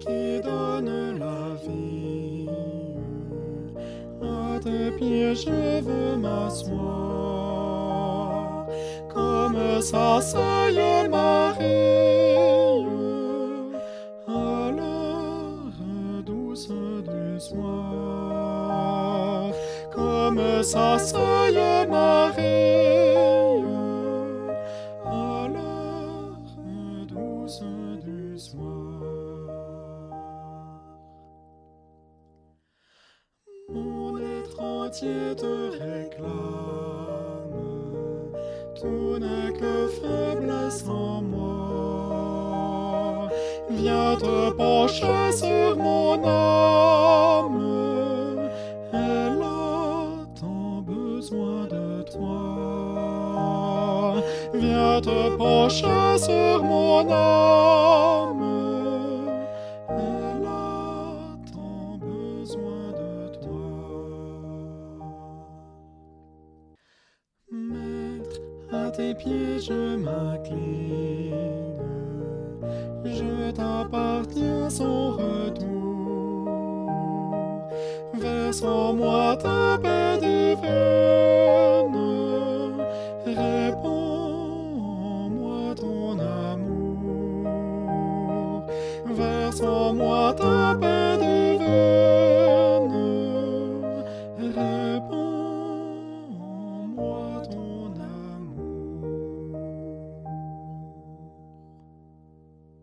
qui donne la vie. À tes pieds je veux m'asseoir, comme s'asseyait Marie. À l'heure douce du soir, comme s'asseyait Marie. Entier te réclame, tout n'est que faiblesse en moi. Viens te pencher sur mon âme, elle a tant besoin de toi. Viens te pencher sur mon âme, à tes pieds je m'incline, je t'appartiens sans retour. Verse en moi ta paix divine, répands en moi ton amour. Verse en moi ta